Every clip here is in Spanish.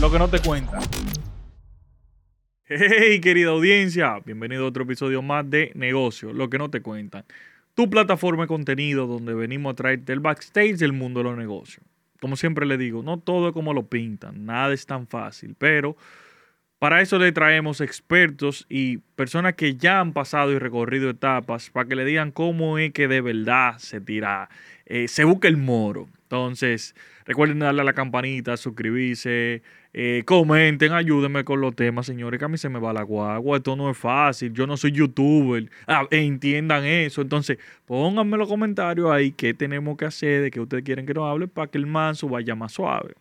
lo que no te cuentan. Hey, querida audiencia, bienvenido a otro episodio más de Negocio, lo que no te cuentan. Tu plataforma de contenido donde venimos a traerte el backstage del mundo de los negocios. Como siempre le digo, no todo es como lo pintan, nada es tan fácil, pero para eso le traemos expertos y personas que ya han pasado y recorrido etapas para que le digan cómo es que de verdad se tira, eh, se busca el moro. Entonces, recuerden darle a la campanita, suscribirse, eh, comenten, ayúdenme con los temas, señores, que a mí se me va la guagua. Esto no es fácil, yo no soy youtuber. Ah, entiendan eso. Entonces, pónganme los comentarios ahí qué tenemos que hacer, de qué ustedes quieren que nos hable para que el manso vaya más suave.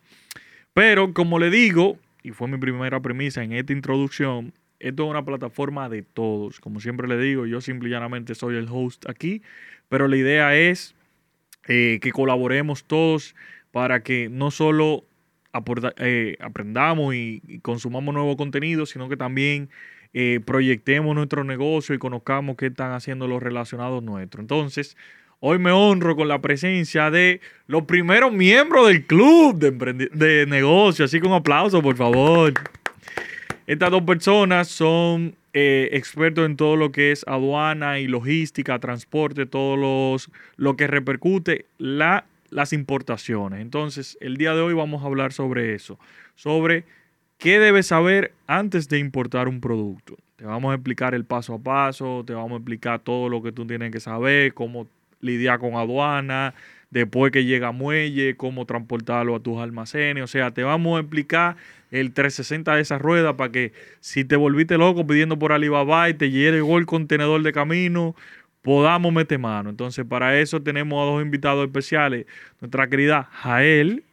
Pero, como le digo, y fue mi primera premisa en esta introducción, esto es una plataforma de todos. Como siempre le digo, yo simple y llanamente soy el host aquí, pero la idea es eh, que colaboremos todos para que no solo eh, aprendamos y, consumamos nuevo contenido, sino que también eh, proyectemos nuestro negocio y conozcamos qué están haciendo los relacionados nuestros. Entonces, Hoy me honro con la presencia de los primeros miembros del club de, de negocio. Así que un aplauso, por favor. Estas dos personas son eh, expertos en todo lo que es aduana y logística, transporte, todo los, lo que repercute la, las importaciones. Entonces, el día de hoy vamos a hablar sobre eso, sobre qué debes saber antes de importar un producto. Te vamos a explicar el paso a paso, te vamos a explicar todo lo que tú tienes que saber, cómo lidiar con aduana, después que llega a muelle, cómo transportarlo a tus almacenes. O sea, te vamos a explicar el 360 de esa rueda para que si te volviste loco pidiendo por Alibaba y te llegó el contenedor de camino, podamos meter mano. Entonces, para eso tenemos a dos invitados especiales. Nuestra querida Jael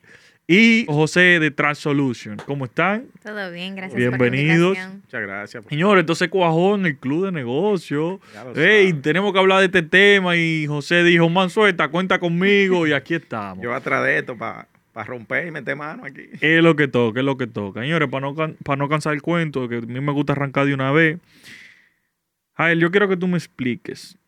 y José de Transsolution. ¿Cómo están? Todo bien, gracias. Bienvenidos. Muchas gracias. Señores, entonces cuajó en el club de negocio. Hey, tenemos que hablar de este tema y José dijo, man, suelta, cuenta conmigo y aquí estamos. Yo atrás de esto para romper y meter mano aquí. Es lo que toca, es lo que toca. Señores, para no, para no cansar el cuento, que a mí me gusta arrancar de una vez. Jael, yo quiero que tú me expliques.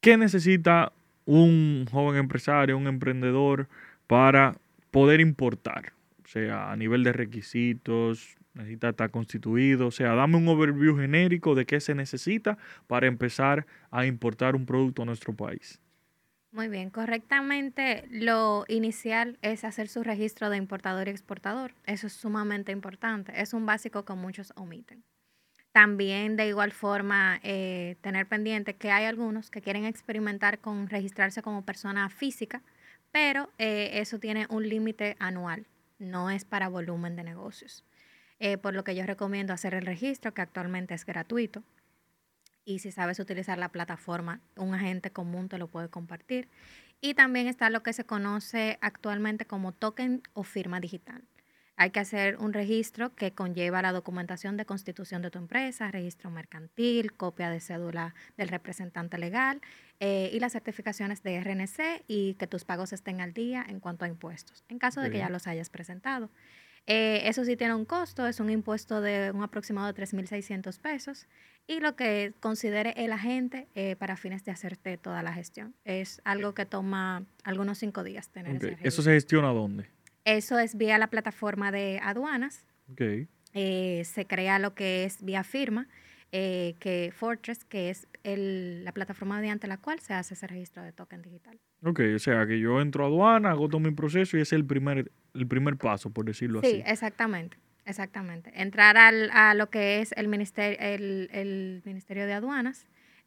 ¿Qué necesita un joven empresario, un emprendedor para poder importar. O sea, a nivel de requisitos, necesita estar constituido. O sea, dame un overview genérico de qué se necesita para empezar a importar un producto a nuestro país. Muy bien, correctamente lo inicial es hacer su registro de importador y exportador. Eso es sumamente importante. Es un básico que muchos omiten. También de igual forma eh, tener pendiente que hay algunos que quieren experimentar con registrarse como persona física pero eh, eso tiene un límite anual, no es para volumen de negocios. Eh, por lo que yo recomiendo hacer el registro, que actualmente es gratuito. Y si sabes utilizar la plataforma, un agente común te lo puede compartir. Y también está lo que se conoce actualmente como token o firma digital. Hay que hacer un registro que conlleva la documentación de constitución de tu empresa, registro mercantil, copia de cédula del representante legal eh, y las certificaciones de RNC y que tus pagos estén al día en cuanto a impuestos, en caso de que ya los hayas presentado. Eh, eso sí tiene un costo, es un impuesto de un aproximado de 3.600 pesos y lo que considere el agente eh, para fines de hacerte toda la gestión. Es algo que toma algunos cinco días tener ese ¿Eso se gestiona dónde? Eso es vía la plataforma de aduanas. Eh, se crea lo que es vía firma, eh, que Fortress, que es la plataforma mediante la cual se hace ese registro de token digital. Ok, o sea que yo entro a aduana, hago todo mi proceso y ese es el primer, el primer paso, por decirlo así. Sí, exactamente. Exactamente. Entrar al, a lo que es el ministerio, el, el ministerio de Aduanas,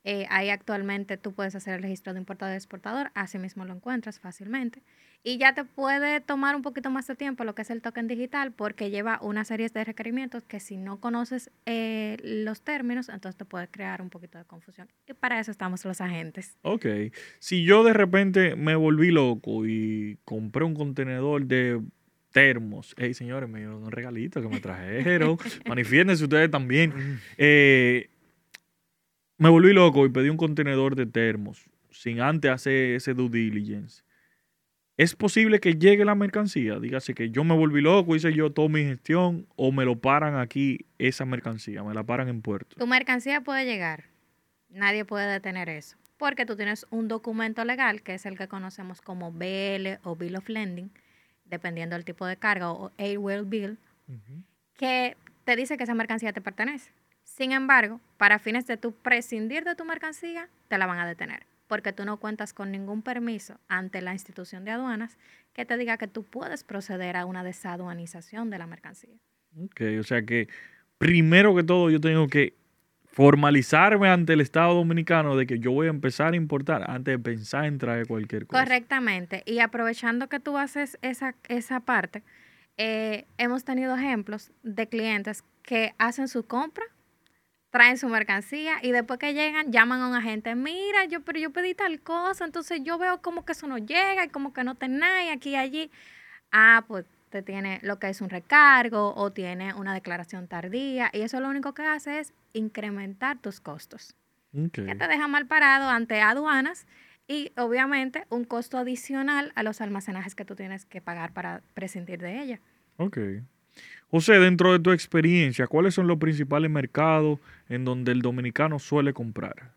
eh, ahí actualmente tú puedes hacer el registro de importador y exportador, así mismo lo encuentras fácilmente. Y ya te puede tomar un poquito más de tiempo lo que es el token digital porque lleva una serie de requerimientos que si no conoces eh, los términos, entonces te puede crear un poquito de confusión. Y para eso estamos los agentes. Ok. Si yo de repente me volví loco y compré un contenedor de termos. Hey, señores, me dieron un regalito que me trajeron. Manifiéstense ustedes también. Eh, me volví loco y pedí un contenedor de termos sin antes hacer ese due diligence. ¿Es posible que llegue la mercancía? Dígase que yo me volví loco, hice yo toda mi gestión o me lo paran aquí esa mercancía, me la paran en puerto. Tu mercancía puede llegar. Nadie puede detener eso. Porque tú tienes un documento legal, que es el que conocemos como BL o Bill of Lending, dependiendo del tipo de carga o Airwheel Bill, que te dice que esa mercancía te pertenece. Sin embargo, para fines de tu prescindir de tu mercancía, te la van a detener, porque tú no cuentas con ningún permiso ante la institución de aduanas que te diga que tú puedes proceder a una desaduanización de la mercancía. Ok, o sea que primero que todo yo tengo que formalizarme ante el Estado Dominicano de que yo voy a empezar a importar antes de pensar en traer cualquier cosa. Correctamente. Y aprovechando que tú haces esa, esa parte, eh, hemos tenido ejemplos de clientes que hacen su compra, traen su mercancía y después que llegan llaman a un agente, mira, yo, pero yo pedí tal cosa, entonces yo veo como que eso no llega y como que no te nada y aquí y allí. Ah, pues te tiene lo que es un recargo o tiene una declaración tardía y eso lo único que hace es incrementar tus costos Ok, que te deja mal parado ante aduanas y obviamente un costo adicional a los almacenajes que tú tienes que pagar para prescindir de ella. ok. José, dentro de tu experiencia, ¿cuáles son los principales mercados en donde el dominicano suele comprar?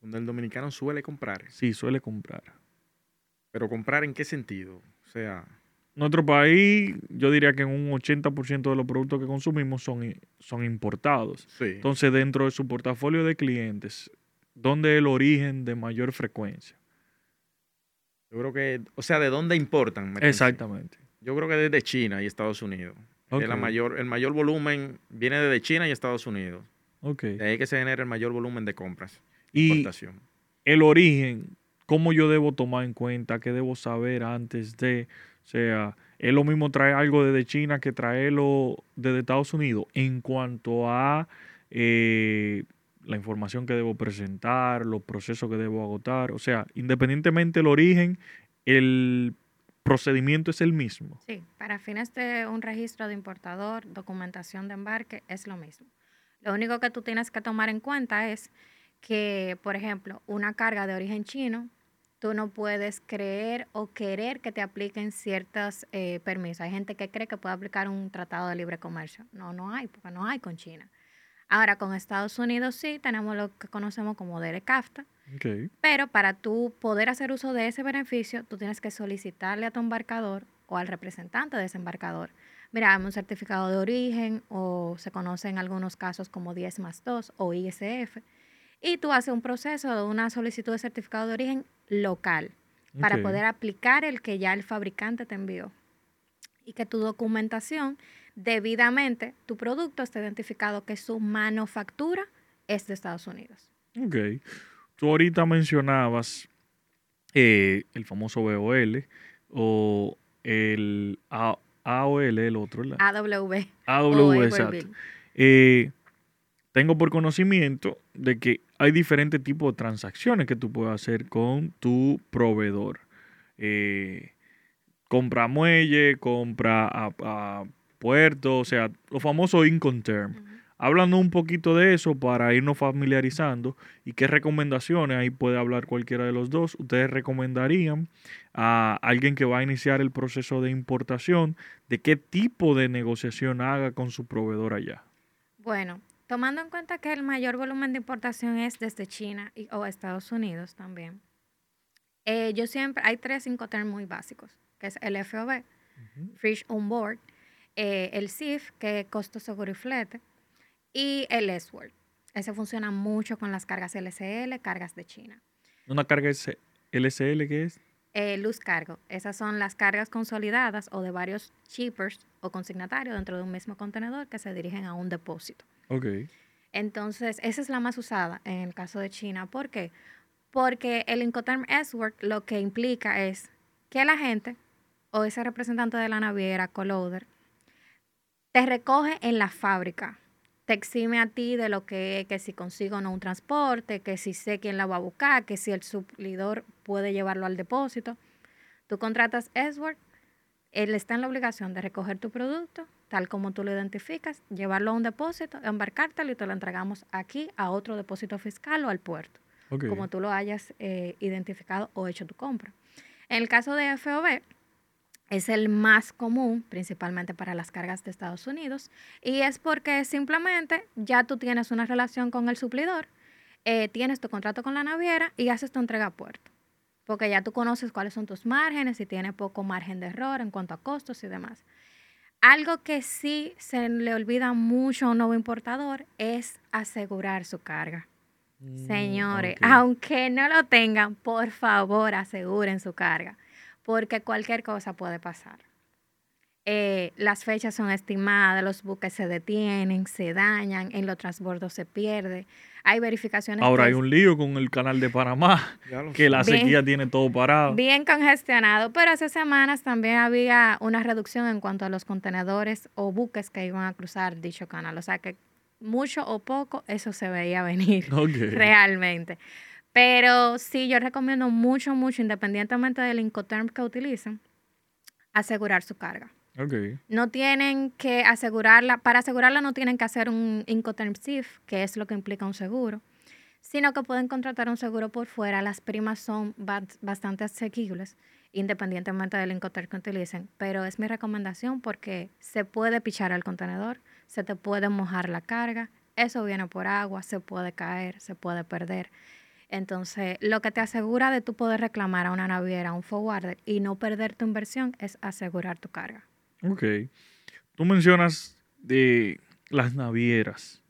Donde el dominicano suele comprar. Sí, suele comprar. Pero comprar en qué sentido? O sea, Nuestro país, yo diría que en un 80% de los productos que consumimos son, son importados. sí. Entonces, dentro de su portafolio de clientes, ¿dónde es el origen de mayor frecuencia? yo creo que, o sea, ¿de dónde importan? Exactamente. Yo creo que desde China y Estados Unidos. Que Ok. la mayor, el mayor volumen viene desde China y Estados Unidos. Ok. De ahí que se genera el mayor volumen de compras. Y Importación. el origen, ¿cómo yo debo tomar en cuenta? ¿Qué debo saber antes de? O sea, ¿es lo mismo traer algo desde China que traerlo desde Estados Unidos? En cuanto a eh, la información que debo presentar, los procesos que debo agotar. O sea, independientemente del origen, el procedimiento es el mismo. Sí, para fines de un registro de importador, documentación de embarque, es lo mismo. Lo único que tú tienes que tomar en cuenta es que, por ejemplo, una carga de origen chino, tú no puedes creer o querer que te apliquen ciertos eh, permisos. Hay gente que cree que puede aplicar un tratado de libre comercio. No, no hay, porque no hay con China. Ahora, con Estados Unidos sí, tenemos lo que conocemos como DERECAFTA, Pero para tú poder hacer uso de ese beneficio, tú tienes que solicitarle a tu embarcador o al representante de ese embarcador. Mira, un certificado de origen o se conoce en algunos casos como 10 más 2 o ISF. Y tú haces un proceso de una solicitud de certificado de origen local para poder aplicar el que ya el fabricante te envió. Y que tu documentación, debidamente, tu producto esté identificado que su manufactura es de Estados Unidos. Ok. Tú ahorita mencionabas eh, el famoso BOL o el A- AOL, el otro, ¿verdad? AW. AW, exacto. Eh, tengo por conocimiento de que hay diferentes tipos de transacciones que tú puedes hacer con tu proveedor. Eh, compra muelle, compra a, a puerto, o sea, los famosos Incoterm. Hablando un poquito de eso para irnos familiarizando y qué recomendaciones, ahí puede hablar cualquiera de los dos, ustedes recomendarían a alguien que va a iniciar el proceso de importación de qué tipo de negociación haga con su proveedor allá. Bueno, tomando en cuenta que el mayor volumen de importación es desde China y, o Estados Unidos también, eh, yo siempre, hay tres Incoterms muy básicos, que es el FOB, Fish on Board, eh, el CIF, que es costo seguro y flete, y el S-Word. Ese funciona mucho con las cargas LCL, cargas de China. Una carga LSL que es. Eh, luz cargo, esas son las cargas consolidadas o de varios shippers o consignatarios dentro de un mismo contenedor que se dirigen a un depósito. Ok. Entonces, esa es la más usada en el caso de China. ¿Por qué? Porque el Incoterm S-Work lo que implica es que la gente o ese representante de la naviera, coloader, te recoge en la fábrica. Te exime a ti de lo que es que si consigo o no un transporte, que si sé quién la va a buscar, que si el suplidor puede llevarlo al depósito. Tú contratas S-Work, él está en la obligación de recoger tu producto, tal como tú lo identificas, llevarlo a un depósito, embarcártelo y te lo entregamos aquí a otro depósito fiscal o al puerto, como tú lo hayas eh, identificado o hecho tu compra. En el caso de FOB, es el más común, principalmente para las cargas de Estados Unidos, y es porque simplemente ya tú tienes una relación con el suplidor, eh, tienes tu contrato con la naviera y haces tu entrega a puerto. porque ya tú conoces cuáles son tus márgenes y tienes poco margen de error en cuanto a costos y demás. Algo que sí se le olvida mucho a un nuevo importador es asegurar su carga. Mm, Señores, aunque no lo tengan, por favor aseguren su carga, porque cualquier cosa puede pasar. Eh, las fechas son estimadas, los buques se detienen, se dañan, en los transbordos se pierde. Hay verificaciones. Ahora hay un lío con el canal de Panamá, que la Bien. sequía tiene todo parado. bien congestionado, pero hace semanas también había una reducción en cuanto a los contenedores o buques que iban a cruzar dicho canal. O sea que mucho o poco eso se veía venir. Realmente. Pero sí, yo recomiendo mucho, mucho, independientemente del Incoterm que utilicen, asegurar su carga. Ok. No tienen que asegurarla, para asegurarla no tienen que hacer un Incoterm SIF, que es lo que implica un seguro, sino que pueden contratar un seguro por fuera. Las primas son ba- bastante asequibles, independientemente del Incoterm que utilicen, pero es mi recomendación porque se puede pichar el contenedor, se te puede mojar la carga, eso viene por agua, se puede caer, se puede perder. Entonces, lo que te asegura de tú poder reclamar a una naviera, a un forwarder y no perder tu inversión es asegurar tu carga. Ok. Tú mencionas de las navieras.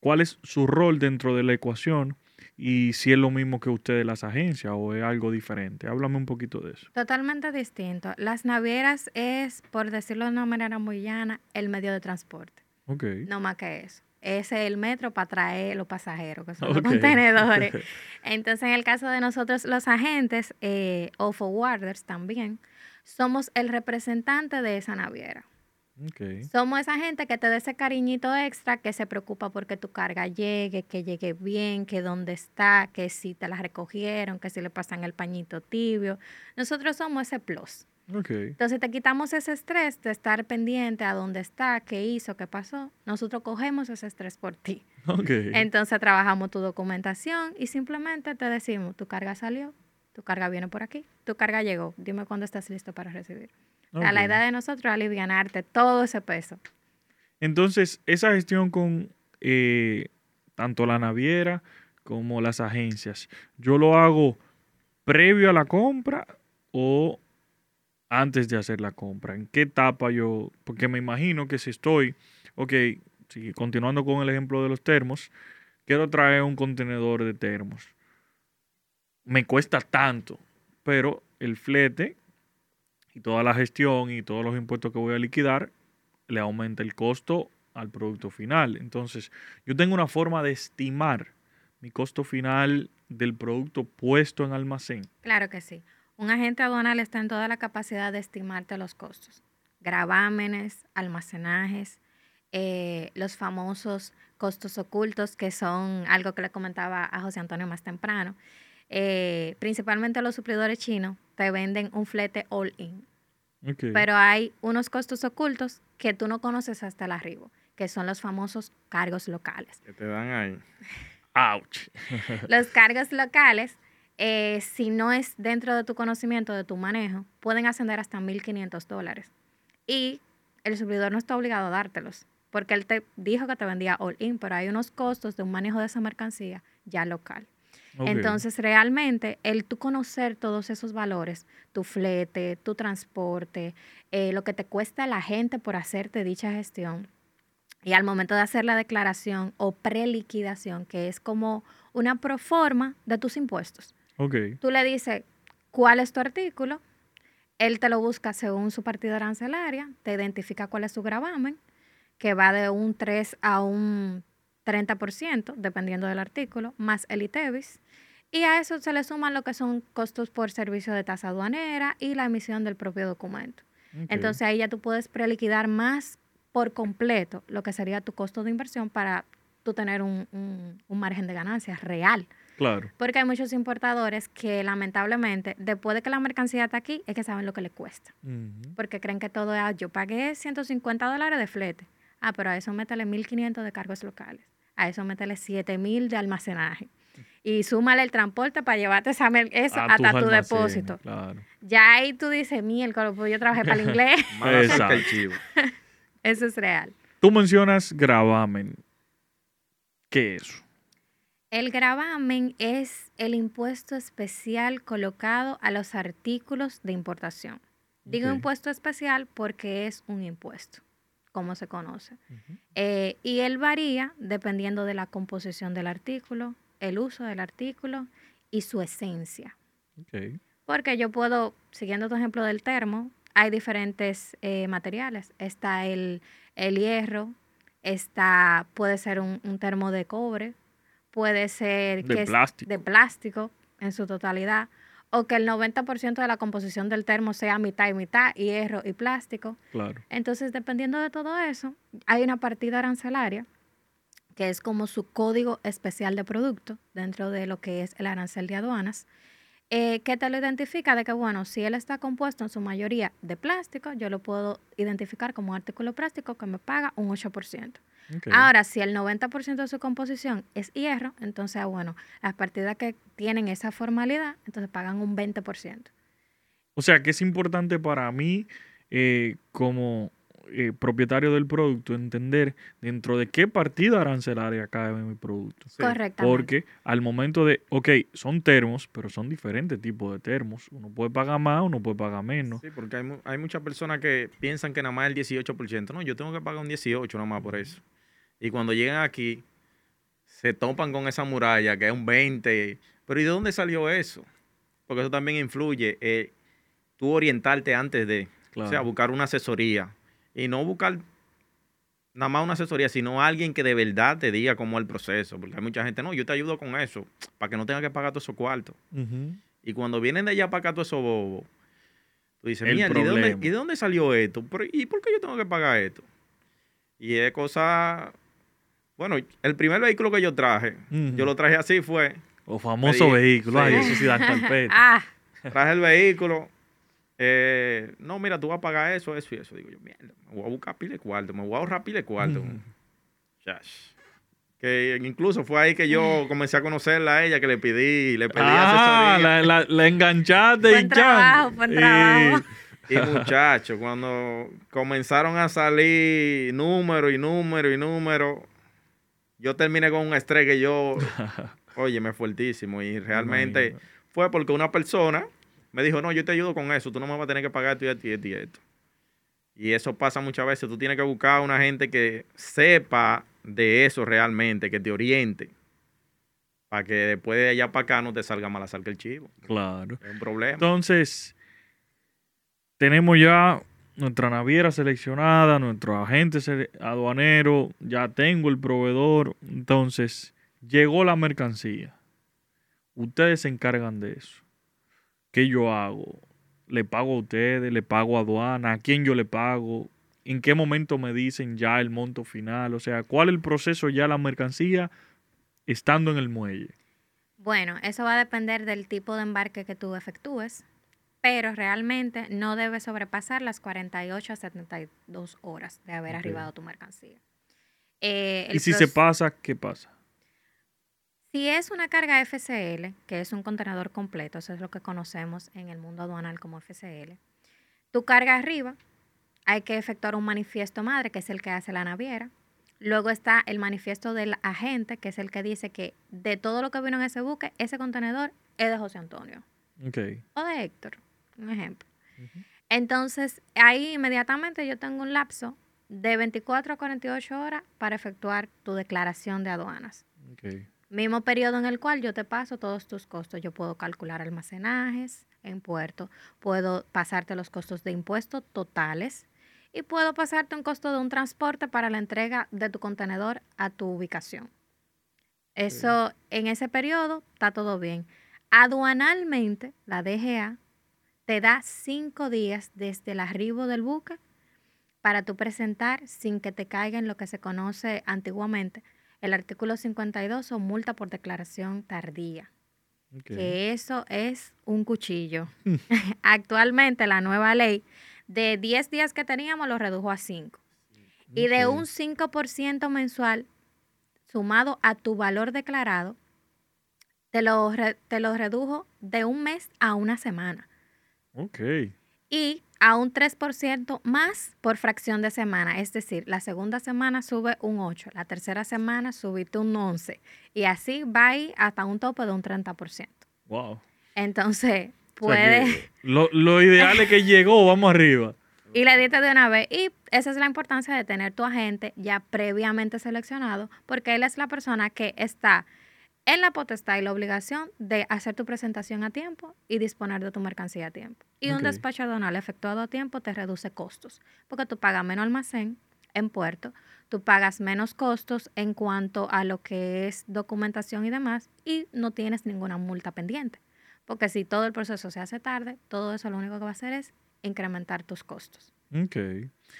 ¿Cuál es su rol dentro de la ecuación? Y si es lo mismo que ustedes las agencias o es algo diferente. Háblame un poquito de eso. Totalmente distinto. Las navieras es, por decirlo de una manera muy llana, el medio de transporte. Ok. No más que eso. Ese es el metro para traer los pasajeros, que son los contenedores. Entonces, en el caso de nosotros, los agentes eh, o forwarders también, somos el representante de esa naviera. Somos esa gente que te da ese cariñito extra, que se preocupa porque tu carga llegue, que llegue bien, que dónde está, que si te la recogieron, que si le pasan el pañito tibio. Nosotros somos ese plus. Entonces te quitamos ese estrés de estar pendiente a dónde está, qué hizo, qué pasó. Nosotros cogemos ese estrés por ti. Entonces trabajamos tu documentación y simplemente te decimos, tu carga salió, tu carga viene por aquí, tu carga llegó, dime cuándo estás listo para recibir. Sea, la idea de nosotros es alivianarte todo ese peso. Entonces, esa gestión con eh, tanto la naviera como las agencias, ¿yo lo hago previo a la compra o antes de hacer la compra? ¿En qué etapa yo? Porque me imagino que si estoy, ok, si continuando con el ejemplo de los termos, quiero traer un contenedor de termos. Me cuesta tanto, pero el flete y toda la gestión y todos los impuestos que voy a liquidar le aumenta el costo al producto final. Entonces, yo tengo una forma de estimar mi costo final del producto puesto en almacén. Claro que sí. Un agente aduanal está en toda la capacidad de estimarte los costos. Gravámenes, almacenajes, eh, los famosos costos ocultos, que son algo que le comentaba a José Antonio más temprano. Eh, principalmente los suplidores chinos te venden un flete all in, Ok. pero hay unos costos ocultos que tú no conoces hasta el arribo, que son los famosos cargos locales. Que te dan ahí. Ouch. Los cargos locales, eh, si no es dentro de tu conocimiento, de tu manejo, pueden ascender hasta 1.500 dólares. Y el suplidor no está obligado a dártelos, porque él te dijo que te vendía all in, pero hay unos costos de un manejo de esa mercancía ya local. Entonces, realmente, el tú conocer todos esos valores, tu flete, tu transporte, eh, lo que te cuesta la gente por hacerte dicha gestión, y al momento de hacer la declaración o preliquidación, que es como una proforma de tus impuestos, Ok. tú le dices cuál es tu artículo, él te lo busca según su partida arancelaria, te identifica cuál es su gravamen, que va de un 3 a un 30%, dependiendo del artículo, más el ITEVIS. Y a eso se le suman lo que son costos por servicio de tasa aduanera y la emisión del propio documento. Entonces ahí ya tú puedes preliquidar más por completo lo que sería tu costo de inversión para tú tener un, un- un margen de ganancias real. Claro. Porque hay muchos importadores que lamentablemente, después de que la mercancía está aquí, es que saben lo que le cuesta. Porque creen que todo es, "Ah, yo pagué 150 dólares de flete. Ah, pero a eso métele 1.500 de cargos locales. A eso métele 7.000 de almacenaje. Y súmale el transporte para llevarte esa eso A hasta tu almacenes, depósito. Claro. Ya ahí tú dices, miércoles, pues yo trabajé para el inglés. Exacto. Eso es real. Tú mencionas gravamen. ¿Qué es eso? El gravamen es el impuesto especial colocado a los artículos de importación. Digo impuesto especial porque es un impuesto, como se conoce. Eh, y él varía dependiendo de la composición del artículo, el uso del artículo y su esencia. Porque yo puedo, siguiendo tu ejemplo del termo, hay diferentes eh, materiales. Está el, el hierro, está, puede ser un, un termo de cobre, puede ser De que es de plástico en su totalidad, o que el 90% de la composición del termo sea mitad y mitad, hierro y plástico. Claro. Entonces, dependiendo de todo eso, hay una partida arancelaria que es como su código especial de producto dentro de lo que es el arancel de aduanas, eh, que te lo identifica de que, bueno, si él está compuesto en su mayoría de plástico, yo lo puedo identificar como artículo plástico que me paga un 8%. Ahora, si el 90% de su composición es hierro, entonces, bueno, las partidas que tienen esa formalidad, entonces pagan un 20%. O sea, que es importante para mí, eh, como eh, propietario del producto, entender dentro de qué partida arancelaria cabe mi producto. Sí, Correctamente. Porque al momento de, ok, son termos, pero son diferentes tipos de termos. Uno puede pagar más, uno puede pagar menos. Sí, porque hay, mu- hay muchas personas que piensan que nada más el 18%. No, yo tengo que pagar un 18 nada más por eso. Y cuando llegan aquí, se topan con esa muralla que es un 20. Pero ¿y de dónde salió eso? Porque eso también influye. eh, tú orientarte antes de, Claro. o sea, buscar una asesoría. Y no buscar nada más una asesoría, sino alguien que de verdad te diga cómo es el proceso. Porque hay mucha gente, no, yo te ayudo con eso, para que no tenga que pagar todos esos cuartos. Y cuando vienen de allá para acá todos esos bobos, tú dices, El mierda, ¿y de, dónde, problema. ¿y de dónde salió esto? ¿Pero, ¿Y por qué yo tengo que pagar esto? Y es cosa... Bueno, el primer vehículo que yo traje, yo lo traje así, fue, O famoso Sí, vehículo. Ay, eso sí da carpeta. Ah, traje el vehículo, eh, no, mira, tú vas a pagar eso, eso y eso. Digo yo, mierda, me voy a buscar pile cuarto, me voy a ahorrar pile cuarto. Chash. Que incluso fue ahí que yo comencé a conocerla a ella, que le pedí, le pedí Ah, asesoría. la, la, la enganchaste Buen y trabajo, Y- trabajo. Y muchachos, cuando comenzaron a salir número y número y número, yo terminé con un estrés que yo, oye, me fuertísimo. Y realmente fue porque una persona me dijo, no, yo te ayudo con eso, tú no me vas a tener que pagar esto y esto y esto y esto. Y eso pasa muchas veces, tú tienes que buscar a una gente que sepa de eso realmente, que te oriente, para que después de allá para acá no te salga mal a que el chivo. Claro. Es un problema. Entonces, tenemos ya nuestra naviera seleccionada, nuestro agente aduanero, ya tengo el proveedor. Entonces, llegó la mercancía. Ustedes se encargan de eso. ¿Qué yo hago? ¿Le pago a ustedes? ¿Le pago a aduana? ¿A quién yo le pago? ¿En qué momento me dicen ya el monto final? O sea, ¿cuál es el proceso ya la mercancía estando en el muelle? Bueno, eso va a depender del tipo de embarque que tú efectúes, pero realmente no debe sobrepasar las 48 a 72 horas de haber arribado tu mercancía. Eh, Y si se pasa, ¿qué pasa? Si es una carga FCL, que es un contenedor completo, eso es lo que conocemos en el mundo aduanal como FCL, tu carga arriba, hay que efectuar un manifiesto madre, que es el que hace la naviera. Luego está el manifiesto del agente, que es el que dice que de todo lo que vino en ese buque, ese contenedor es de José Antonio o de Héctor, un ejemplo. Entonces, ahí inmediatamente yo tengo un lapso de 24 a 48 horas para efectuar tu declaración de aduanas. Mismo periodo en el cual yo te paso todos tus costos. Yo puedo calcular almacenajes en puerto, puedo pasarte los costos de impuestos totales y puedo pasarte un costo de un transporte para la entrega de tu contenedor a tu ubicación. Eso, en ese periodo, está todo bien. Aduanalmente, la DGA te da cinco días desde el arribo del buque para tú presentar sin que te caiga en lo que se conoce antiguamente el artículo 52 o multa por declaración tardía, que eso es un cuchillo. Actualmente la nueva ley de 10 días que teníamos lo redujo a 5. Y de un 5% mensual sumado a tu valor declarado, te lo, re- te lo redujo de un mes a una semana. Ok. Y a un 3% más por fracción de semana. Es decir, la segunda semana sube un 8, la tercera semana subiste un 11 y así va ahí hasta un tope de un 30%. Wow. Entonces, O sea puede... lo, lo ideal es que llegó, vamos arriba. Y le diste de una vez. Y esa es la importancia de tener tu agente ya previamente seleccionado, porque él es la persona que está en la potestad y la obligación de hacer tu presentación a tiempo y disponer de tu mercancía a tiempo. Y un despacho aduanal efectuado a tiempo te reduce costos, porque tú pagas menos almacén en puerto, tú pagas menos costos en cuanto a lo que es documentación y demás, y no tienes ninguna multa pendiente. Porque si todo el proceso se hace tarde, todo eso lo único que va a hacer es incrementar tus costos. Ok.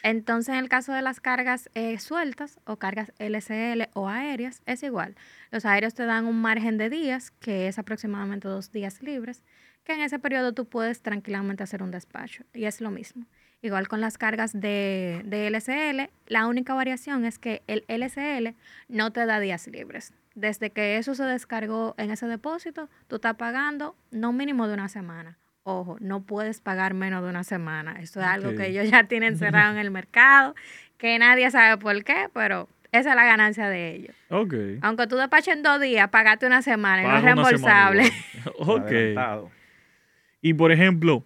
Entonces, en el caso de las cargas eh, sueltas o cargas LCL o aéreas, es igual. Los aéreos te dan un margen de días, que es aproximadamente dos días libres, que en ese periodo tú puedes tranquilamente hacer un despacho. Y es lo mismo. Igual con las cargas de, de LCL, la única variación es que el LCL no te da días libres. Desde que eso se descargó en ese depósito, tú estás pagando no mínimo de una semana. Ojo, no puedes pagar menos de una semana. Eso es algo que ellos ya tienen cerrado en el mercado, que nadie sabe por qué, pero esa es la ganancia de ellos. Ok. Aunque tú despaches en dos días, pagaste una semana y no es reembolsable. ok. Y por ejemplo,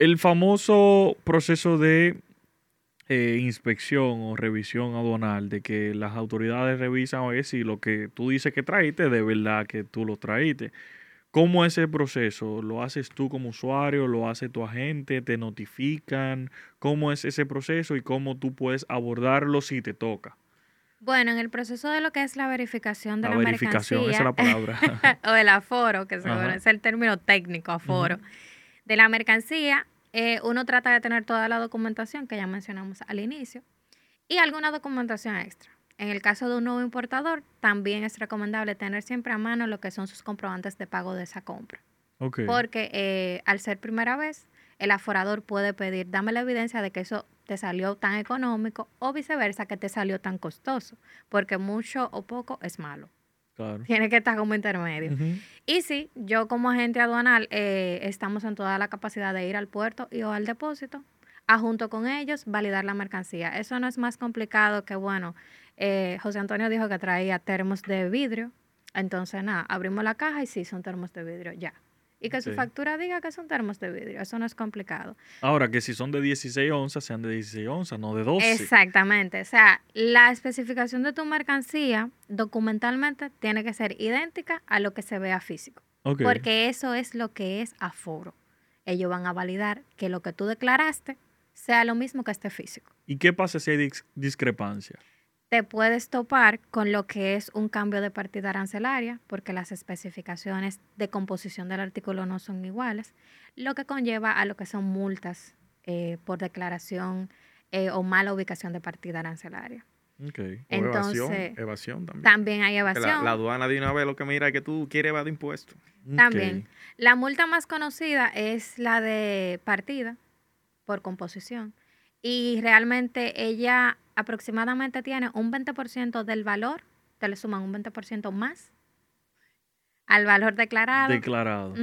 el famoso proceso de eh, inspección o revisión aduanal, de que las autoridades revisan a ver si lo que tú dices que traíste, de verdad que tú lo traíste. ¿Cómo es ese proceso? ¿Lo haces tú como usuario? ¿Lo hace tu agente? ¿Te notifican? ¿Cómo es ese proceso y cómo tú puedes abordarlo si te toca? Bueno, en el proceso de lo que es la verificación de La la, verificación, mercancía esa es la palabra. o el aforo, que seguro es el término técnico, aforo, de la mercancía, eh, uno trata de tener toda la documentación que ya mencionamos al inicio y alguna documentación extra. En el caso de un nuevo importador, también es recomendable tener siempre a mano lo que son sus comprobantes de pago de esa compra. Porque eh, al ser primera vez, el aforador puede pedir, dame la evidencia de que eso te salió tan económico o viceversa, que te salió tan costoso, porque mucho o poco es malo. Claro. Tiene que estar como intermedio. Y sí, yo como agente aduanal eh, estamos en toda la capacidad de ir al puerto y o al depósito, a junto con ellos validar la mercancía. Eso no es más complicado que, bueno, eh, José Antonio dijo que traía termos de vidrio, entonces nada, abrimos la caja y sí, son termos de vidrio, ya. Y que su factura diga que son termos de vidrio, eso no es complicado. Ahora, que si son de 16 onzas, sean de 16 onzas, no de 12. Exactamente. O sea, la especificación de tu mercancía documentalmente tiene que ser idéntica a lo que se vea físico. Porque eso es lo que es aforo. Ellos van a validar que lo que tú declaraste sea lo mismo que esté físico. ¿Y qué pasa si hay dis- discrepancia? Te puedes topar con lo que es un cambio de partida arancelaria, porque las especificaciones de composición del artículo no son iguales, lo que conlleva a lo que son multas eh, por declaración eh, o mala ubicación de partida arancelaria. Ok. O evasión, evasión también. También hay la- evasión. La, aduana de una vez lo que mira es que tú quieres evadir impuestos. También. La multa más conocida es la de partida por composición. Y realmente ella aproximadamente tiene un 20% del valor, te le suman un 20% más al valor declarado, Declarado.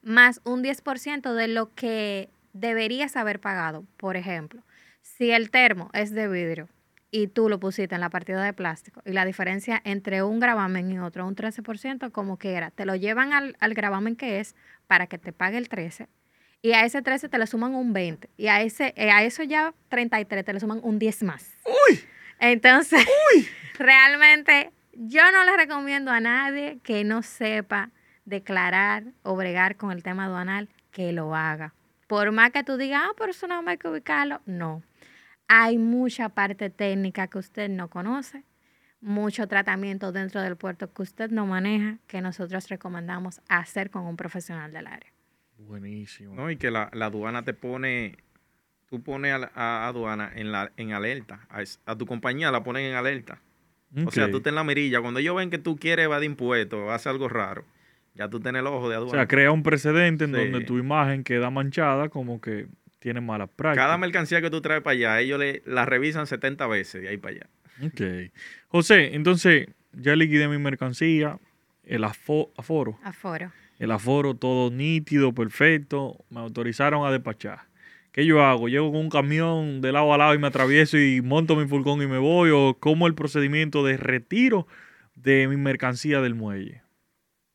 más un 10% de lo que deberías haber pagado. Por ejemplo, si el termo es de vidrio y tú lo pusiste en la partida de plástico y la diferencia entre un gravamen y otro, un 13%, como quiera, te lo llevan al, al gravamen que es para que te pague el 13 y a ese 13 te le suman un 20 y a ese eh, a eso ya 33 te le suman un 10 más. ¡Uy! Entonces, realmente yo no le recomiendo a nadie que no sepa declarar o bregar con el tema aduanal que lo haga. Por más que tú digas, ah, pero eso más hay que ubicarlo. No. Hay mucha parte técnica que usted no conoce, mucho tratamiento dentro del puerto que usted no maneja, que nosotros recomendamos hacer con un profesional del área. Buenísimo. ¿no? Y que la, la aduana te pone, tú pones a, la- a aduana en, la, en alerta. A, es- a tu compañía la ponen en alerta. O sea, tú estás en la mirilla. Cuando ellos ven que tú quieres evadir impuestos o haces algo raro, ya tú tienes el ojo de O aduana. sea, crea un precedente en Sí. donde tu imagen queda manchada como que tiene malas prácticas. Cada mercancía que tú traes para allá, ellos le, la revisan 70 veces de ahí para allá. Ok. José, entonces ya liquidé mi mercancía, el afo- aforo. Aforo. El aforo todo nítido, perfecto, me autorizaron a despachar. ¿Qué yo hago? ¿Llego con un camión de lado a lado y me atravieso y monto mi furgón y me voy? ¿O cómo el procedimiento de retiro de mi mercancía del muelle?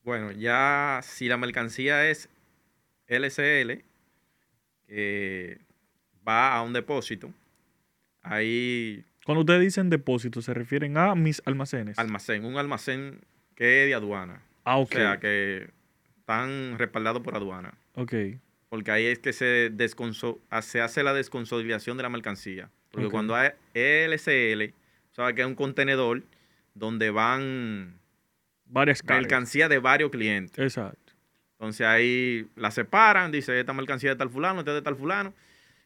Bueno, ya si la mercancía es LCL, que va a un depósito, ahí Cuando ustedes dicen depósito, se refieren a mis almacenes. almacén, un almacén que es de aduana. ah, ok. O sea, que están respaldados por aduana. ok. Porque ahí es que se, ah, se hace la desconsolidación de la mercancía. Porque cuando hay LCL, sabes que es un contenedor donde van Varias cargas. mercancía de varios clientes. Exacto. Entonces ahí la separan, dice esta mercancía de tal fulano, esta es de tal fulano.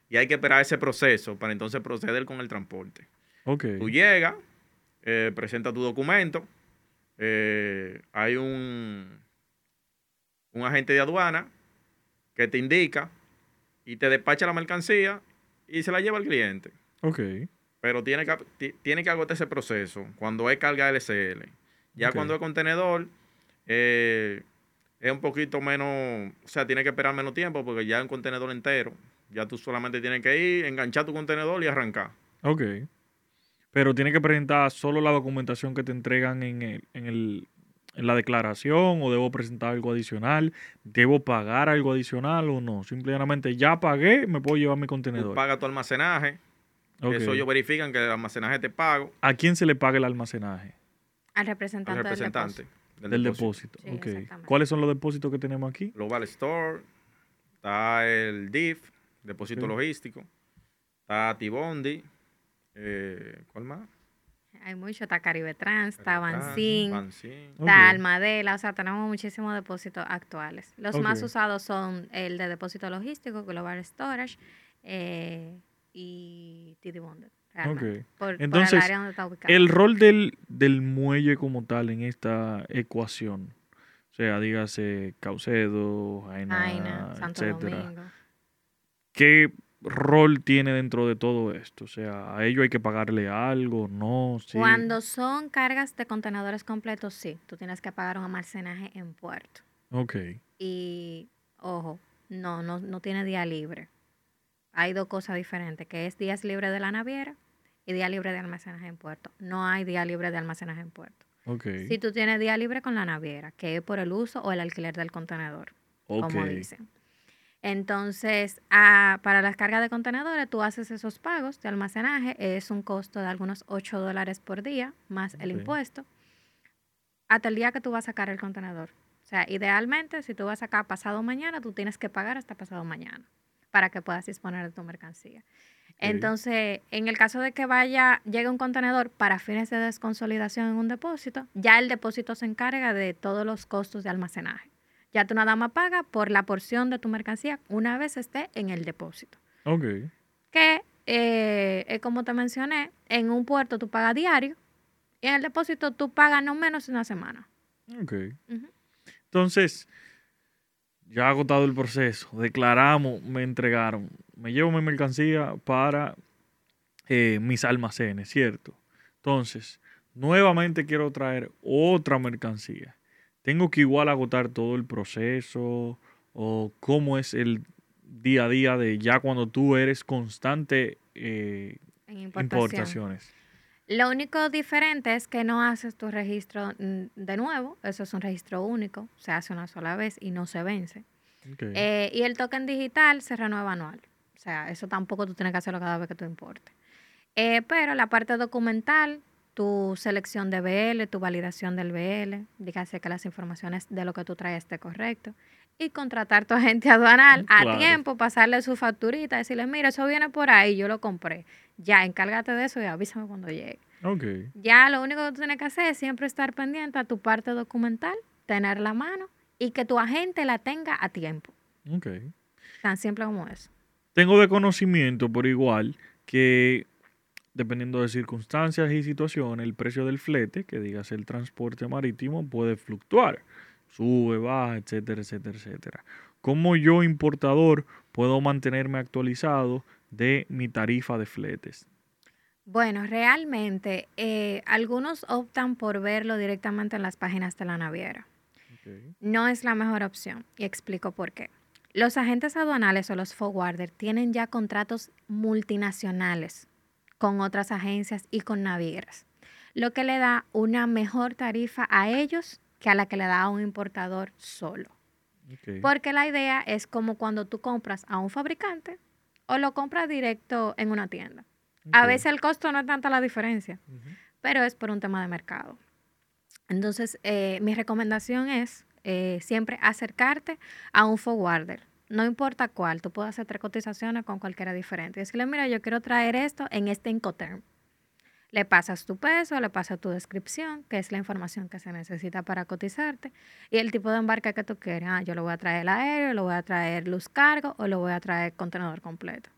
Y hay que esperar ese proceso para entonces proceder con el transporte. Ok. Tú llegas, eh, presentas tu documento, eh, hay un, un agente de aduana que te indica y te despacha la mercancía y se la lleva al cliente. Ok. Pero tiene que, ti- tiene que agotar ese proceso cuando es carga LCL. Ya cuando es contenedor, eh, es un poquito menos, o sea, tiene que esperar menos tiempo porque ya es un contenedor entero. Ya tú solamente tienes que ir, enganchar tu contenedor y arrancar. Ok. Pero tiene que presentar solo la documentación que te entregan en, el, en, el, en la declaración o debo presentar algo adicional. ¿Debo pagar algo adicional o no? Simplemente ya pagué, me puedo llevar mi Tú contenedor. pagas tu almacenaje. Ok. Eso ellos verifican que el almacenaje te pago ¿A quién se le paga el almacenaje? Al al representante, representante del Del depósito. Sí. ¿Cuáles son los depósitos que tenemos aquí? Global Store, está el DIF, depósito logístico, está Tibondi, eh, ¿cuál más? Hay mucho, está Caribe Trans, está Bansin, está Almadela, o sea, tenemos muchísimos depósitos actuales. Los más usados son el de depósito logístico, Global Storage eh, y TD Bonded. realmente, Ok. Por, por Entonces, el área donde está ubicado. El rol del, del muelle como tal en esta ecuación. O sea, dígase Caucedo, Jaina, Jaina, Santo etcétera. Domingo. ¿Qué rol tiene dentro de todo esto? O sea, ¿a ello hay que pagarle algo? ¿No? ¿Sí? Cuando son cargas de contenedores completos, sí, tú tienes que pagar un almacenaje en puerto. Ok. Y, ojo, no, no, no tiene día libre. Hay dos cosas diferentes, que es días libres de la naviera y día libre de almacenaje en puerto. No hay día libre de almacenaje en puerto. Ok. Si tú tienes día libre con la naviera, que es por el uso o el alquiler del contenedor, como dicen. Entonces, ah, para las cargas de contenedores, tú haces esos pagos de almacenaje, es un costo de algunos 8 dólares por día, más el impuesto, hasta el día que tú vas a sacar el contenedor. O sea, idealmente, si tú vas a sacar pasado mañana, tú tienes que pagar hasta pasado mañana para que puedas disponer de tu mercancía. Entonces, en el caso de que vaya, llegue un contenedor para fines de desconsolidación en un depósito, ya el depósito se encarga de todos los costos de almacenaje. Ya tú nada más pagas por la porción de tu mercancía una vez esté en el depósito. Ok. Que, eh, como te mencioné, en un puerto tú pagas diario y en el depósito tú pagas no menos de una semana. Ok. Entonces, ya agotado el proceso, declaramos, me entregaron, me llevo mi mercancía para eh, mis almacenes, ¿cierto? Entonces, nuevamente quiero traer otra mercancía. Tengo que igual agotar todo el proceso o cómo es el día a día de ya cuando tú eres constante eh, En importación. importaciones. Lo único diferente es que no haces tu registro mm, de nuevo, eso es un registro único, se hace una sola vez y no se vence. Eh, y el token digital se renueva anual. O sea, eso tampoco tú tienes que hacerlo cada vez que tú importes. Eh, pero la parte documental, tu selección de BL, tu validación del BL, dígase que las informaciones de lo que tú traes esté correcto. Y contratar tu agente aduanal a tiempo, pasarle su facturita, decirle, mira, eso viene por ahí, yo lo compré. Ya, encárgate de eso y avísame cuando llegue. ok. Ya lo único que tú tienes que hacer es siempre estar pendiente a tu parte documental, tener la mano y que tu agente la tenga a tiempo. ok. Tan simple como eso. Tengo de conocimiento por igual que dependiendo de circunstancias y situaciones, el precio del flete, que digas el transporte marítimo, puede fluctuar. Sube, baja, etcétera, etcétera, etcétera. ¿Cómo yo, importador, puedo mantenerme actualizado de mi tarifa de fletes? Bueno, realmente eh, algunos optan por verlo directamente en las páginas de la naviera. No es la mejor opción y explico por qué. Los agentes aduanales o los forwarders tienen ya contratos multinacionales con otras agencias y con navieras, lo que le da una mejor tarifa a ellos que a la que le da a un importador solo. Porque la idea es como cuando tú compras a un fabricante o lo compras directo en una tienda. A veces el costo no es tanta la diferencia, pero es por un tema de mercado. Entonces, eh, mi recomendación es eh, siempre acercarte a un forwarder. No importa cuál, tú puedes hacer tres cotizaciones con cualquiera diferente. Y decirle, mira, yo quiero traer esto en este Incoterm. Le pasas tu peso, le pasas tu descripción, que es la información que se necesita para cotizarte, y el tipo de embarque que tú quieres. Ah, yo lo voy a traer el aéreo, lo voy a traer luz cargo o lo voy a traer contenedor completo.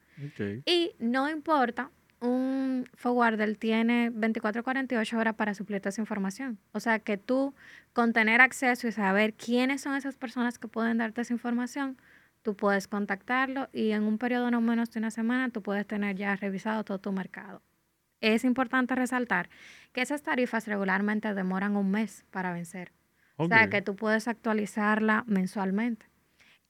Y no importa, un forwarder tiene 24 48 horas para suplirte esa información. O sea que tú, con tener acceso y saber quiénes son esas personas que pueden darte esa información, tú puedes contactarlo y en un periodo no menos de una semana tú puedes tener ya revisado todo tu mercado. Es importante resaltar que esas tarifas regularmente demoran un mes para vencer. O sea que tú puedes actualizarla mensualmente.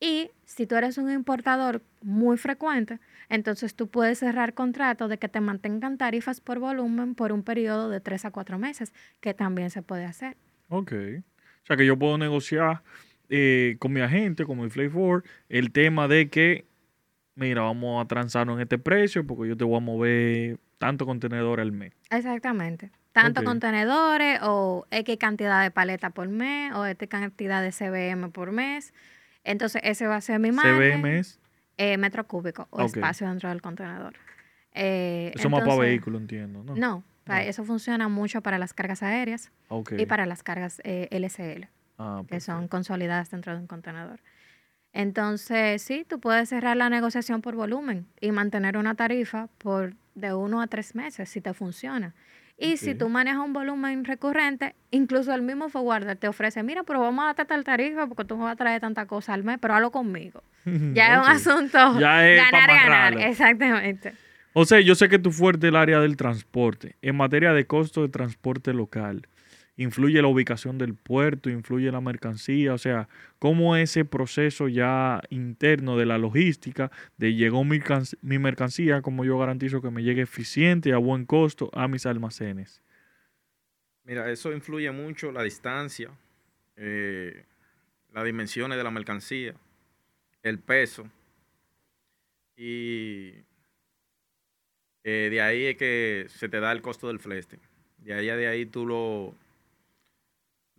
Y si tú eres un importador muy frecuente, entonces tú puedes cerrar contratos de que te mantengan tarifas por volumen por un periodo de tres a cuatro meses, que también se puede hacer. Ok. O sea que yo puedo negociar eh, con mi agente, con mi Fly Forward, el tema de que, mira, vamos a transarnos en este precio porque yo te voy a mover tanto contenedor al mes. Exactamente. Tanto Ok. contenedores o X cantidad de paleta por mes o X cantidad de CBM por mes. Entonces ese va a ser mi margen. CBM es, eh, metro cúbico o espacio dentro del contenedor. Eh, eso más para entonces- vehículo, entiendo, ¿no? No. eso funciona mucho para las cargas aéreas y para las cargas eh, LCL, Ah, que son consolidadas dentro de un contenedor. Entonces, sí, tú puedes cerrar la negociación por volumen y mantener una tarifa por de uno a tres meses si te funciona. Y si tú manejas un volumen recurrente, incluso el mismo forwarder te ofrece, mira, pero vamos a darte tal tarifa porque tú me vas a traer tanta cosa al mes, pero hazlo conmigo. Ya es un asunto Ya es ganar, ganar. Exactamente. O sea, yo sé que tú fuerte el área del transporte. En materia de costo de transporte local, influye la ubicación del puerto, influye la mercancía, o sea, cómo ese proceso ya interno de la logística, de llegó mi, mi mercancía, como yo garantizo que me llegue eficiente a buen costo a mis almacenes. Mira, eso influye mucho la distancia, eh, las dimensiones de la mercancía, el peso. Y eh, de ahí es que se te da el costo del flete. De ahí a de ahí tú lo,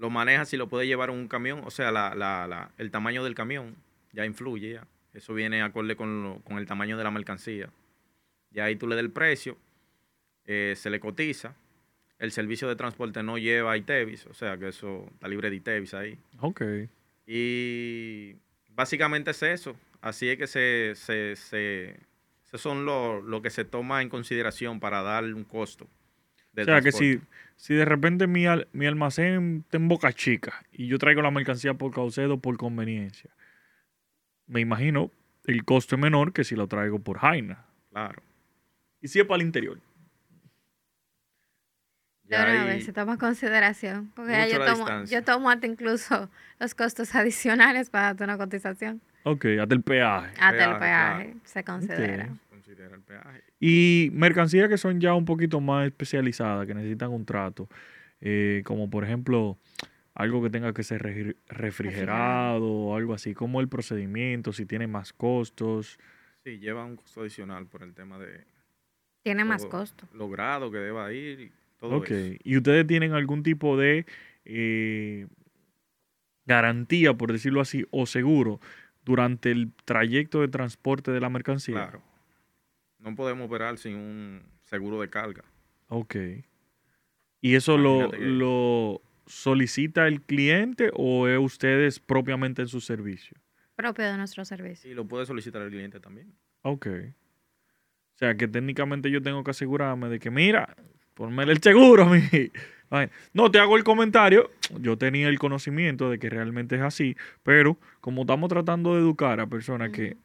lo manejas y lo puedes llevar en un camión. O sea, la, la- la- el tamaño del camión ya influye. ya. Eso viene acorde con, lo- con el tamaño de la mercancía. Y ahí tú le das el precio, eh, se le cotiza. El servicio de transporte no lleva ITEVIS, o sea que eso está libre de ITEVIS ahí. Ok. Y básicamente es eso. Así es que se, se, se- esos son lo, lo que se toma en consideración para dar un costo. O sea, que si, si de repente mi, al- mi almacén está en Boca Chica y yo traigo la mercancía por Caucedo por conveniencia, me imagino el costo es menor que si lo traigo por Jaina. Claro. Y si es para el interior. De Ya una ahí- vez se toma en consideración. Porque ya yo tomo, yo tomo hasta incluso los costos adicionales para darte una cotización. Ok, hasta el peaje. Hasta el Peaje, claro. se considera. Ok. Considera el peaje. Y mercancías que son ya un poquito más especializadas, que necesitan un trato, eh, como por ejemplo algo que tenga que ser refri- refrigerado o algo así, como el procedimiento, si tiene más costos. Sí, lleva un costo adicional por el tema de Tiene más costo. lo grado que deba ir y todo Ok, eso. ¿y ustedes tienen algún tipo de eh, garantía, por decirlo así, o seguro durante el trayecto de transporte de la mercancía? Claro. No podemos operar sin un seguro de carga. Ok. ¿Y eso lo, que- lo solicita el cliente o es ustedes propiamente en su servicio? Propio de nuestro servicio. Y lo puede solicitar el cliente también. Ok. O sea que técnicamente yo tengo que asegurarme de que, mira, ponme el seguro a mí. No te hago el comentario. Yo tenía el conocimiento de que realmente es así, pero como estamos tratando de educar a personas que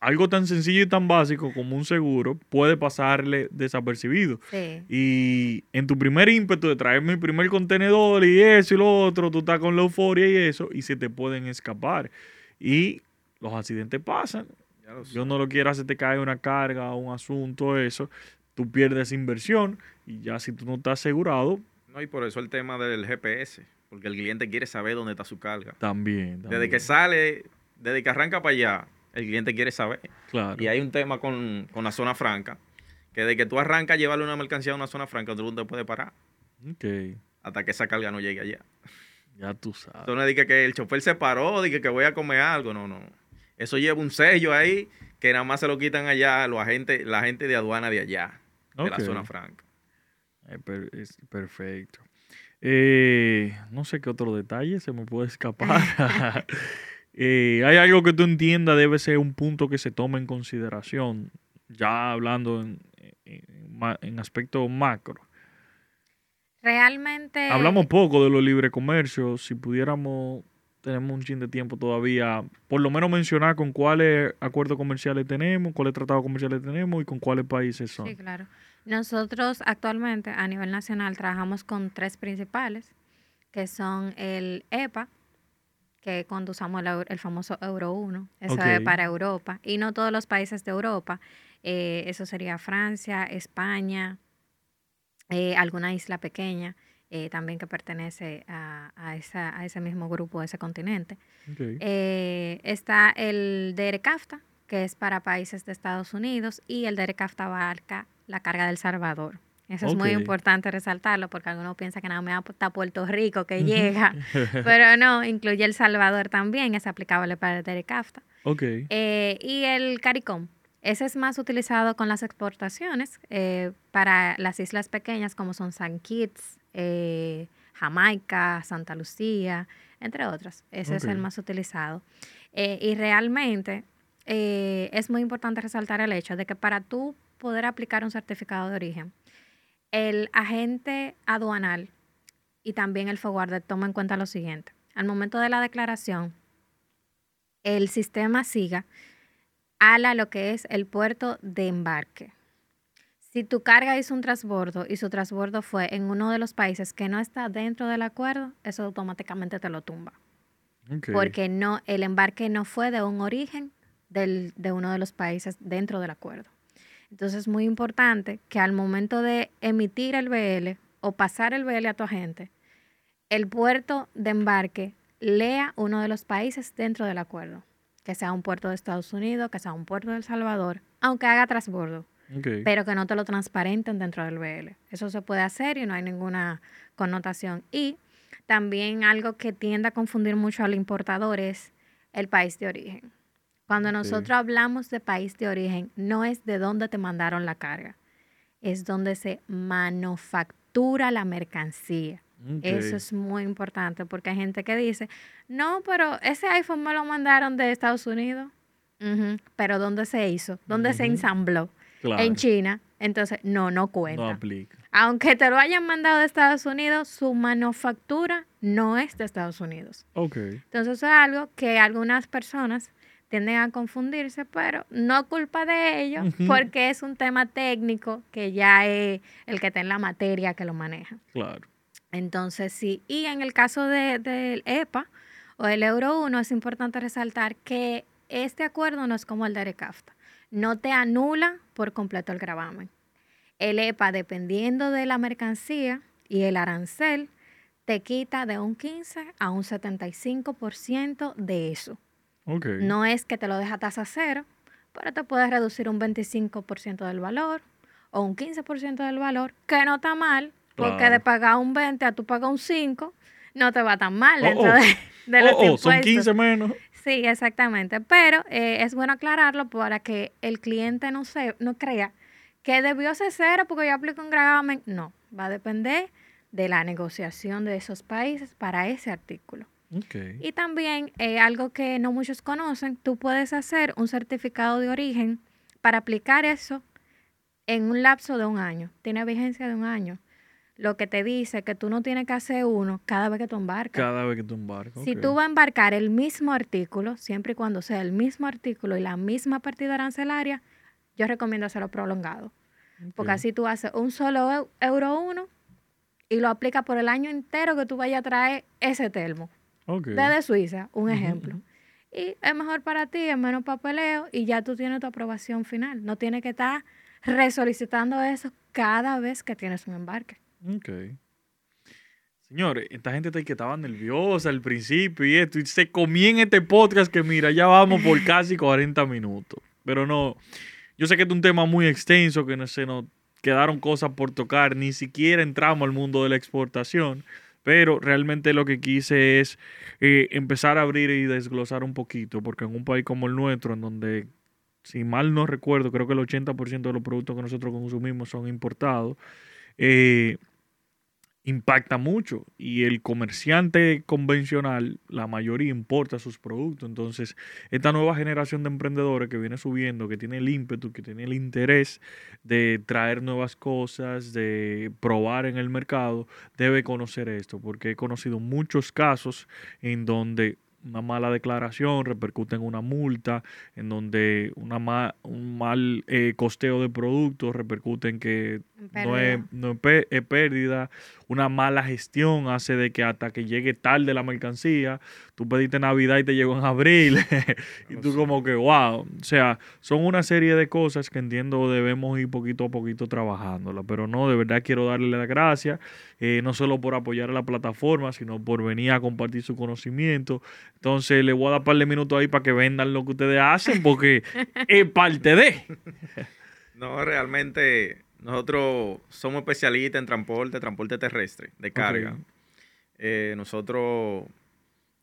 algo tan sencillo y tan básico como un seguro puede pasarle desapercibido. Sí. Y en tu primer ímpetu de traer mi primer contenedor y eso y lo otro, tú estás con la euforia y eso, y se te pueden escapar. Y los accidentes pasan. Yo no lo quiero hacer te cae una carga, un asunto, eso. Tú pierdes inversión y ya si tú no estás asegurado, No, y por eso el tema del GPS, porque el cliente quiere saber dónde está su carga. también. Desde también. que sale, desde que arranca para allá, el cliente quiere saber. Claro. Y hay un tema con, con la zona franca, que desde que tú arrancas a llevarle una mercancía a una zona franca, tú no te puedes parar Ok, hasta que esa carga no llegue allá. ya tú sabes. Entonces dije que el chofer se paró, dije que voy a comer algo. No, no. Eso lleva un sello ahí que nada más se lo quitan allá los agentes, la gente de aduana de allá, de la zona franca. Eh, es perfecto. Eh, no sé qué otro detalle se me puede escapar. Eh, ¿Hay algo que tú entiendas debe ser un punto que se tome en consideración? Ya hablando en, en en aspecto macro. Realmente. Hablamos poco de los libre comercio. Si pudiéramos, tenemos un chin de tiempo todavía, por lo menos mencionar con cuáles acuerdos comerciales tenemos, cuáles tratados comerciales tenemos y con cuáles países son. Sí, claro. Nosotros actualmente a nivel nacional trabajamos con tres principales, que son el EPA, que cuando usamos el, el famoso Euro 1, eso es para Europa, y no todos los países de Europa, eh, eso sería Francia, España, eh, alguna isla pequeña, eh, también que pertenece a, a esa- a ese mismo grupo, a ese continente. Eh, está el DERECAFTA, que es para países de Estados Unidos, y el DERECAFTA abarca la carga del Salvador. Eso es muy importante resaltarlo porque algunos piensan que nada más está Puerto Rico que llega, pero no, incluye El Salvador también, es aplicable para el DERECAFTA. ok. Eh, y el CARICOM, ese es más utilizado con las exportaciones eh, para las islas pequeñas como son San Kitts, eh, Jamaica, Santa Lucía, entre otras. Ese es el más utilizado. Y realmente es muy importante resaltar el hecho de que para tú poder aplicar un certificado de origen, el agente aduanal y también el forwarder toma en cuenta lo siguiente. Al momento de la declaración, el sistema SIGA ala lo que es el puerto de embarque. Si tu carga hizo un transbordo y su transbordo fue en uno de los países que no está dentro del acuerdo, eso automáticamente te lo tumba. Porque no, el embarque no fue de un origen del- de uno de los países dentro del acuerdo. Entonces es muy importante que al momento de emitir el BL o pasar el BL a tu agente, el puerto de embarque lea uno de los países dentro del acuerdo, que sea un puerto de Estados Unidos, que sea un puerto de El Salvador, aunque haga transbordo, pero que no te lo transparenten dentro del BL. Eso se puede hacer y no hay ninguna connotación. Y también algo que tiende a confundir mucho al importador es el país de origen. Cuando nosotros hablamos de país de origen, no es de dónde te mandaron la carga, es donde se manufactura la mercancía. Eso es muy importante porque hay gente que dice, no, pero ese iPhone me lo mandaron de Estados Unidos. Ujú, Pero ¿dónde se hizo? ¿Dónde se ensambló? Claro, En China. Entonces, no, no no cuenta. aplica. Aunque te lo hayan mandado de Estados Unidos, su manufactura no es de Estados Unidos. Ok. Entonces, eso es algo que algunas personas tienden a confundirse, pero no culpa de ellos, porque es un tema técnico que ya es el que está en la materia que lo maneja. Claro. Entonces, sí. Y en el caso de- del EPA o el Euro 1, es importante resaltar que este acuerdo no es como el de ERECAFTA. No te anula por completo el gravamen. El EPA, dependiendo de la mercancía y el arancel, te quita de un 15 a un 75% de eso. No es que te lo deja tasa cero, pero te puedes reducir un 25% del valor o un 15% del valor, que no está mal, porque de pagar un 20 a tú pagar un 5, no te va tan mal Oh, dentro oh. de, de los Oh, oh, son impuestos. 15 menos. Sí, exactamente. Pero eh, es bueno aclararlo para que el cliente no, se, no crea que debió ser cero porque yo aplico un gravamen. No, va a depender de la negociación de esos países para ese artículo. Y también eh, algo que no muchos conocen, tú puedes hacer un certificado de origen para aplicar eso en un lapso de un año. Tiene vigencia de un año. lo que te dice que tú no tienes que hacer uno cada vez que tú embarcas. Cada vez que tú embarcas. Si tú vas a embarcar el mismo artículo, siempre y cuando sea el mismo artículo y la misma partida arancelaria, yo recomiendo hacerlo prolongado. Porque así tú haces un solo eu- euro uno y lo aplicas por el año entero que tú vayas a traer ese termo. Ok. Desde Suiza, un ejemplo. Y es mejor para ti, es menos papeleo y ya tú tienes tu aprobación final. No tienes que estar resolicitando eso cada vez que tienes un embarque. Ok. Señores, esta gente que estaba nerviosa al principio y esto, y se comía en este podcast que mira, ya vamos por casi 40 minutos. Pero no, yo sé que es un tema muy extenso, que no se nos quedaron cosas por tocar, ni siquiera entramos al mundo de la exportación, pero realmente lo que quise es eh, empezar a abrir y desglosar un poquito, porque en un país como el nuestro, en donde, si mal no recuerdo, creo que el 80% de los productos que nosotros consumimos son importados, eh, impacta mucho y el comerciante convencional, la mayoría importa sus productos. Entonces, esta nueva generación de emprendedores que viene subiendo, que tiene el ímpetu, que tiene el interés de traer nuevas cosas, de probar en el mercado, debe conocer esto, porque he conocido muchos casos en donde una mala declaración repercute en una multa, en donde una un mal eh, costeo de productos repercute en que no es, pérdida. no es pérdida. Una mala gestión hace de que hasta que llegue tarde la mercancía, tú pediste Navidad y te llegó en abril. y tú como que, wow. O sea, son una serie de cosas que entiendo debemos ir poquito a poquito trabajándola. Pero no, de verdad quiero darle las gracias, eh, no solo por apoyar a la plataforma, sino por venir a compartir su conocimiento. Entonces, le voy a dar un par de minutos ahí para que vendan lo que ustedes hacen, porque es parte de. No, realmente nosotros somos especialistas en transporte, transporte terrestre, de carga. Eh, nosotros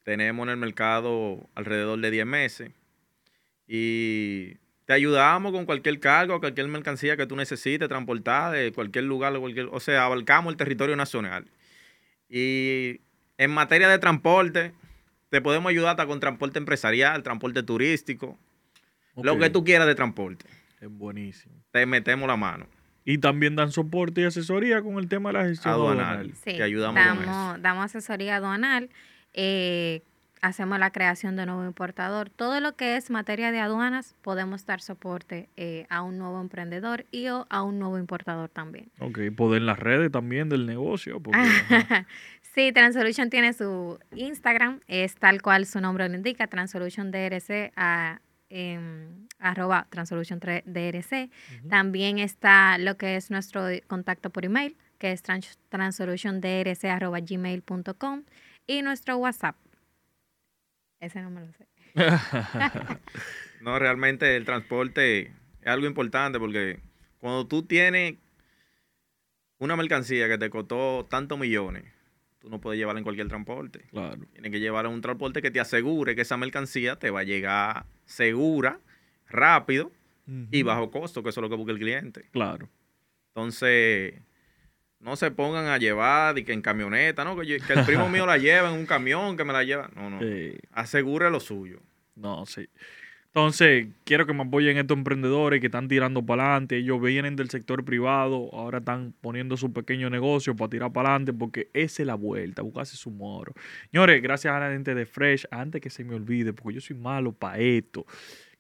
tenemos en el mercado alrededor de 10 meses y te ayudamos con cualquier cargo, cualquier mercancía que tú necesites transportar de cualquier lugar, cualquier, o sea, abarcamos el territorio nacional. Y en materia de transporte, te podemos ayudar hasta con transporte empresarial, transporte turístico, lo que tú quieras de transporte. Es buenísimo. Te metemos la mano. Y también dan soporte y asesoría con el tema de la gestión Aduanal. Sí, Te ayudamos con damos, damos asesoría aduanal, eh, hacemos la creación de nuevo importador. Todo lo que es materia de aduanas, podemos dar soporte eh, a un nuevo emprendedor y o a un nuevo importador también. Ok, poder en las redes también del negocio. Porque, ajá. sí, Transolution tiene su Instagram, es tal cual su nombre lo indica, Transolution DRC, a, em, arroba Transolution 3 DRC. También está lo que es nuestro contacto por email, que es trans, y nuestro WhatsApp. Ese no me lo sé. No, realmente el transporte es algo importante porque cuando tú tienes una mercancía que te costó tantos millones, tú no puedes llevarla en cualquier transporte. claro. Tienes que llevarla en un transporte que te asegure que esa mercancía te va a llegar segura, rápido y bajo costo, que eso es lo que busca el cliente. Claro. Entonces, no se pongan a llevar y que en camioneta, ¿no? Que, yo- que el primo mío la lleva en un camión, que me la lleva. No, no. Eh, Asegure lo suyo. no, sí. Entonces, quiero que me apoyen estos emprendedores que están tirando para adelante. Ellos vienen del sector privado, ahora están poniendo su pequeño negocio para tirar para adelante porque esa es la vuelta, buscarse su moro. Señores, gracias a la gente de Fresh, antes que se me olvide, porque yo soy malo para esto.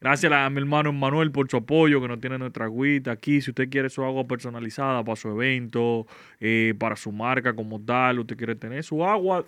Gracias a mi hermano Manuel por su apoyo, que nos tiene nuestra agüita aquí. Si usted quiere su agua personalizada para su evento, eh, para su marca como tal, usted quiere tener su agua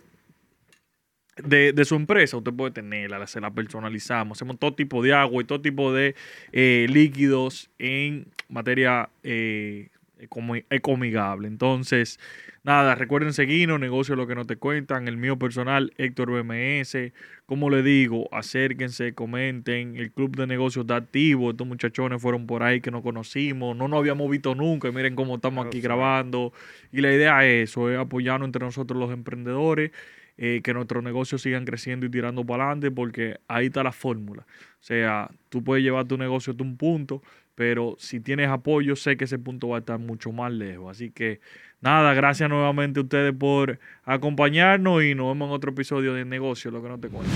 de, de su empresa, usted puede tenerla, la- se la personalizamos. Hacemos todo tipo de agua y todo tipo de eh, líquidos en materia eh, ecomi- ecomigable. Entonces, nada, recuerden seguirnos, negocio lo que no te cuentan, el mío personal, Héctor BMS. Como le digo, acérquense, comenten, el club de negocios está activo, estos muchachones fueron por ahí que no conocimos, no nos habíamos visto nunca, y miren cómo estamos Claro, aquí sí. grabando. Y la idea es eso, es apoyarnos entre nosotros los emprendedores, eh, que nuestros negocios sigan creciendo y tirando para adelante, porque ahí está la fórmula. O sea, tú puedes llevar tu negocio a un punto, pero si tienes apoyo, sé que ese punto va a estar mucho más lejos. Así que nada, gracias nuevamente a ustedes por acompañarnos y nos vemos en otro episodio de Negocio, lo que no te cuento.